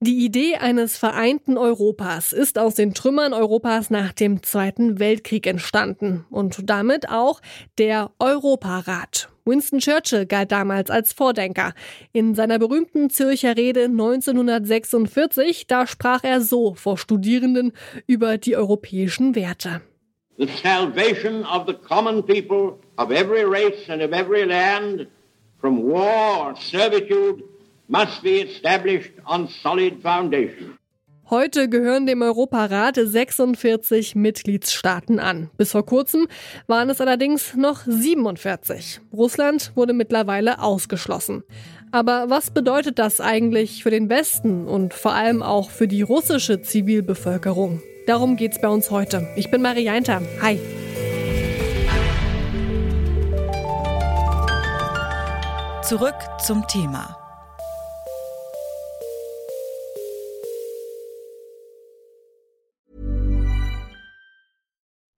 Die Idee eines vereinten Europas ist aus den Trümmern Europas nach dem Zweiten Weltkrieg entstanden und damit auch der Europarat. Winston Churchill galt damals als Vordenker. In seiner berühmten Zürcher Rede 1946, da sprach er so vor Studierenden über die europäischen Werte. The salvation of the common people of every race and of every land from war or servitude must be established on solid foundation. Heute gehören dem Europarat 46 Mitgliedstaaten an. Bis vor kurzem waren es allerdings noch 47. Russland wurde mittlerweile ausgeschlossen. Aber was bedeutet das eigentlich für den Westen und vor allem auch für die russische Zivilbevölkerung? Darum geht's bei uns heute. Ich bin Marianta. Hi. Zurück zum Thema.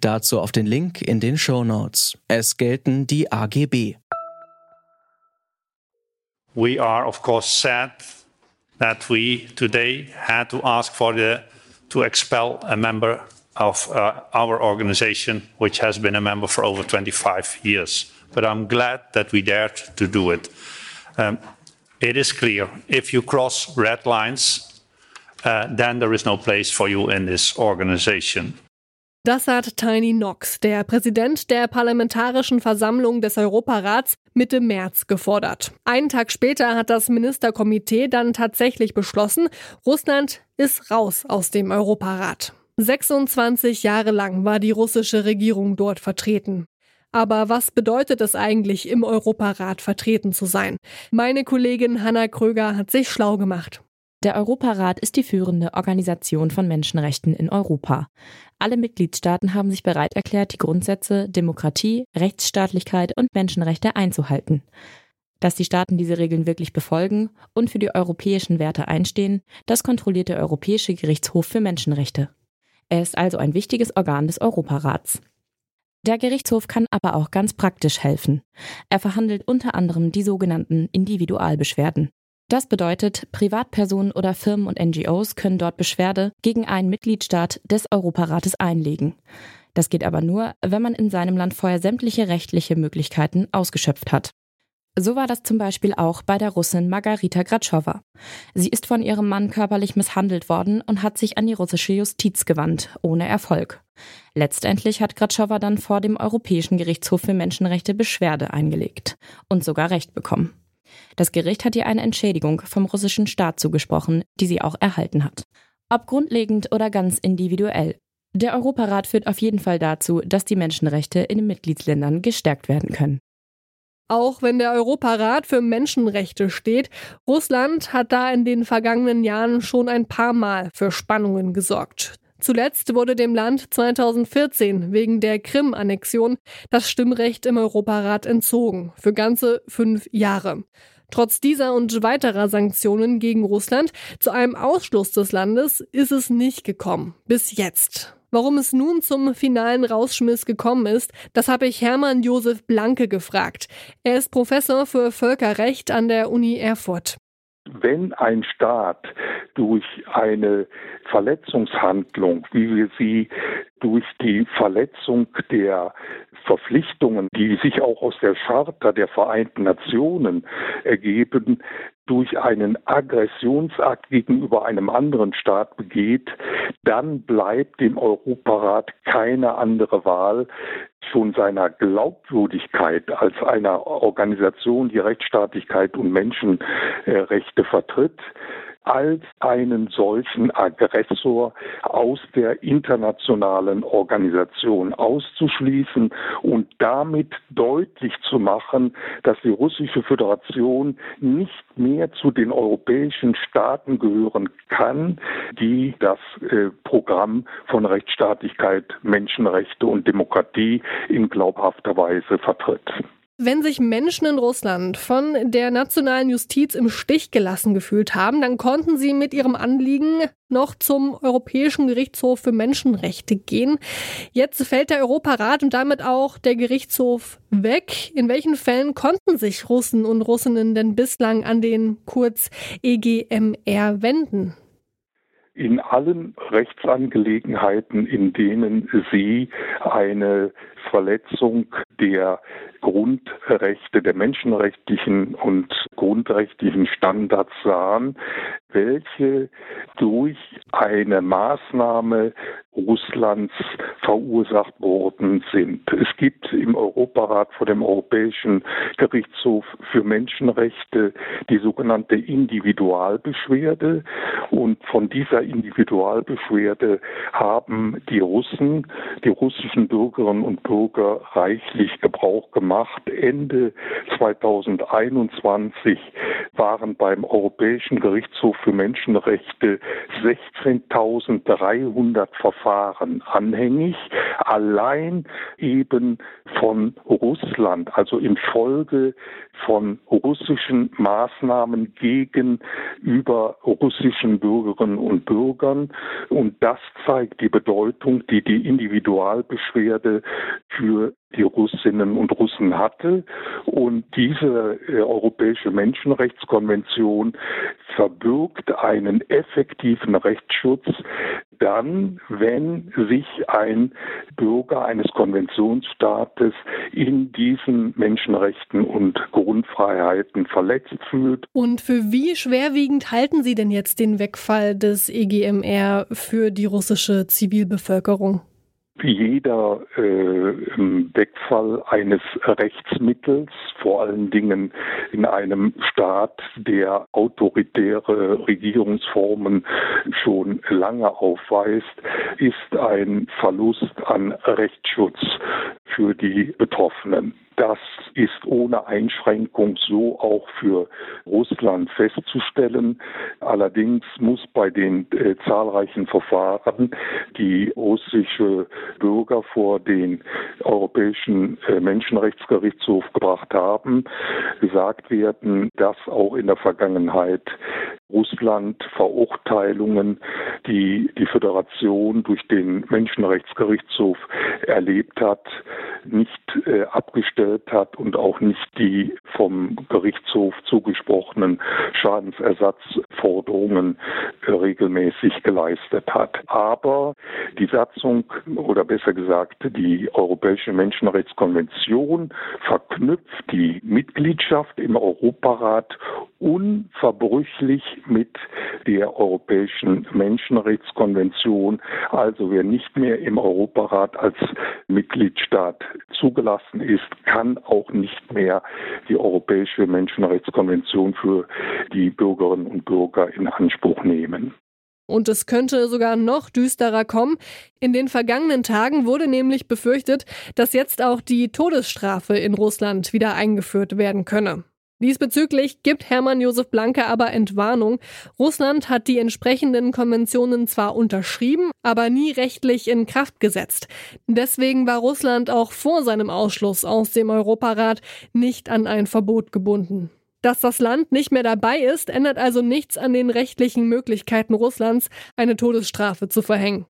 Dazu auf den Link in den Show Notes. Es gelten die AGB. We are of course sad that we today had to ask for the to expel a member of uh, our organization, which has been a member for over 25 years. But I'm glad that we dared to do it. Um, it is clear if you cross red lines, uh, then there is no place for you in this organization. Das hat Tiny Knox, der Präsident der Parlamentarischen Versammlung des Europarats, Mitte März gefordert. Einen Tag später hat das Ministerkomitee dann tatsächlich beschlossen, Russland ist raus aus dem Europarat. 26 Jahre lang war die russische Regierung dort vertreten. Aber was bedeutet es eigentlich, im Europarat vertreten zu sein? Meine Kollegin Hanna Kröger hat sich schlau gemacht. Der Europarat ist die führende Organisation von Menschenrechten in Europa. Alle Mitgliedstaaten haben sich bereit erklärt, die Grundsätze Demokratie, Rechtsstaatlichkeit und Menschenrechte einzuhalten. Dass die Staaten diese Regeln wirklich befolgen und für die europäischen Werte einstehen, das kontrolliert der Europäische Gerichtshof für Menschenrechte. Er ist also ein wichtiges Organ des Europarats. Der Gerichtshof kann aber auch ganz praktisch helfen. Er verhandelt unter anderem die sogenannten Individualbeschwerden. Das bedeutet, Privatpersonen oder Firmen und NGOs können dort Beschwerde gegen einen Mitgliedstaat des Europarates einlegen. Das geht aber nur, wenn man in seinem Land vorher sämtliche rechtliche Möglichkeiten ausgeschöpft hat. So war das zum Beispiel auch bei der Russin Margarita Gratschowa. Sie ist von ihrem Mann körperlich misshandelt worden und hat sich an die russische Justiz gewandt, ohne Erfolg. Letztendlich hat Gratschowa dann vor dem Europäischen Gerichtshof für Menschenrechte Beschwerde eingelegt und sogar Recht bekommen. Das Gericht hat ihr eine Entschädigung vom russischen Staat zugesprochen, die sie auch erhalten hat. Ob grundlegend oder ganz individuell. Der Europarat führt auf jeden Fall dazu, dass die Menschenrechte in den Mitgliedsländern gestärkt werden können. Auch wenn der Europarat für Menschenrechte steht, Russland hat da in den vergangenen Jahren schon ein paar Mal für Spannungen gesorgt. Zuletzt wurde dem Land 2014 wegen der Krim-Annexion das Stimmrecht im Europarat entzogen, für ganze fünf Jahre. Trotz dieser und weiterer Sanktionen gegen Russland zu einem Ausschluss des Landes ist es nicht gekommen. Bis jetzt. Warum es nun zum finalen Rausschmiss gekommen ist, das habe ich Hermann Josef Blanke gefragt. Er ist Professor für Völkerrecht an der Uni Erfurt. Wenn ein Staat durch eine Verletzungshandlung, wie wir sie durch die Verletzung der Verpflichtungen, die sich auch aus der Charta der Vereinten Nationen ergeben, durch einen Aggressionsakt gegenüber einem anderen Staat begeht, dann bleibt dem Europarat keine andere Wahl, schon seiner Glaubwürdigkeit als einer Organisation, die Rechtsstaatlichkeit und Menschenrechte vertritt, als einen solchen Aggressor aus der internationalen Organisation auszuschließen und damit deutlich zu machen, dass die russische Föderation nicht mehr zu den europäischen Staaten gehören kann, die das äh, Programm von Rechtsstaatlichkeit, Menschenrechte und Demokratie in glaubhafter Weise vertritt. Wenn sich Menschen in Russland von der nationalen Justiz im Stich gelassen gefühlt haben, dann konnten sie mit ihrem Anliegen noch zum Europäischen Gerichtshof für Menschenrechte gehen. Jetzt fällt der Europarat und damit auch der Gerichtshof weg. In welchen Fällen konnten sich Russen und Russinnen denn bislang an den kurz EGMR wenden? in allen Rechtsangelegenheiten, in denen sie eine Verletzung der Grundrechte, der menschenrechtlichen und grundrechtlichen Standards sahen, welche durch eine Maßnahme Russlands verursacht worden sind. Es gibt im Europarat vor dem Europäischen Gerichtshof für Menschenrechte die sogenannte Individualbeschwerde und von dieser Individualbeschwerde haben die Russen, die russischen Bürgerinnen und Bürger reichlich Gebrauch gemacht. Ende 2021 waren beim Europäischen Gerichtshof für Menschenrechte 16.300 Verfahren anhängig, allein eben von Russland, also infolge von russischen Maßnahmen gegenüber russischen Bürgerinnen und Bürgern. Und das zeigt die Bedeutung, die die Individualbeschwerde für die Russinnen und Russen hatte. Und diese äh, Europäische Menschenrechtskonvention verbirgt einen effektiven Rechtsschutz dann, wenn sich ein Bürger eines Konventionsstaates in diesen Menschenrechten und Grundfreiheiten verletzt fühlt. Und für wie schwerwiegend halten Sie denn jetzt den Wegfall des EGMR für die russische Zivilbevölkerung? Jeder äh, Wegfall eines Rechtsmittels, vor allen Dingen in einem Staat, der autoritäre Regierungsformen schon lange aufweist, ist ein Verlust an Rechtsschutz für die Betroffenen. Das ist ohne Einschränkung so auch für Russland festzustellen. Allerdings muss bei den äh, zahlreichen Verfahren, die russische Bürger vor den Europäischen äh, Menschenrechtsgerichtshof gebracht haben, gesagt werden, dass auch in der Vergangenheit Russland Verurteilungen, die die Föderation durch den Menschenrechtsgerichtshof erlebt hat, nicht äh, abgestellt hat und auch nicht die vom Gerichtshof zugesprochenen Schadensersatzforderungen äh, regelmäßig geleistet hat. Aber die Satzung oder besser gesagt die Europäische Menschenrechtskonvention verknüpft die Mitgliedschaft im Europarat unverbrüchlich mit der Europäischen Menschenrechtskonvention. Also wer nicht mehr im Europarat als Mitgliedstaat zugelassen ist, kann auch nicht mehr die Europäische Menschenrechtskonvention für die Bürgerinnen und Bürger in Anspruch nehmen. Und es könnte sogar noch düsterer kommen. In den vergangenen Tagen wurde nämlich befürchtet, dass jetzt auch die Todesstrafe in Russland wieder eingeführt werden könne. Diesbezüglich gibt Hermann Josef Blanke aber Entwarnung. Russland hat die entsprechenden Konventionen zwar unterschrieben, aber nie rechtlich in Kraft gesetzt. Deswegen war Russland auch vor seinem Ausschluss aus dem Europarat nicht an ein Verbot gebunden. Dass das Land nicht mehr dabei ist, ändert also nichts an den rechtlichen Möglichkeiten Russlands, eine Todesstrafe zu verhängen.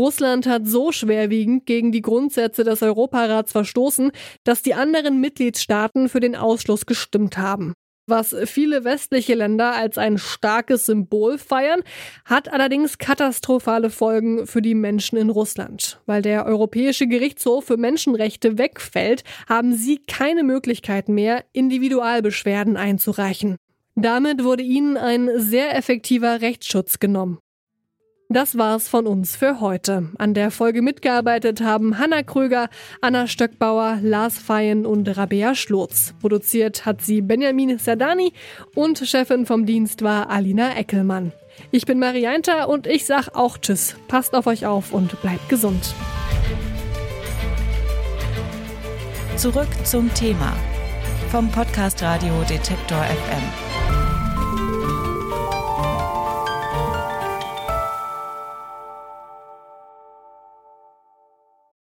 Russland hat so schwerwiegend gegen die Grundsätze des Europarats verstoßen, dass die anderen Mitgliedstaaten für den Ausschluss gestimmt haben. Was viele westliche Länder als ein starkes Symbol feiern, hat allerdings katastrophale Folgen für die Menschen in Russland. Weil der Europäische Gerichtshof für Menschenrechte wegfällt, haben sie keine Möglichkeit mehr, Individualbeschwerden einzureichen. Damit wurde ihnen ein sehr effektiver Rechtsschutz genommen. Das war's von uns für heute. An der Folge mitgearbeitet haben Hanna Kröger, Anna Stöckbauer, Lars Feyen und Rabea Schlotz. Produziert hat sie Benjamin Serdani und Chefin vom Dienst war Alina Eckelmann. Ich bin Marianta und ich sag auch Tschüss. Passt auf euch auf und bleibt gesund. Zurück zum Thema vom Podcast Radio Detektor FM.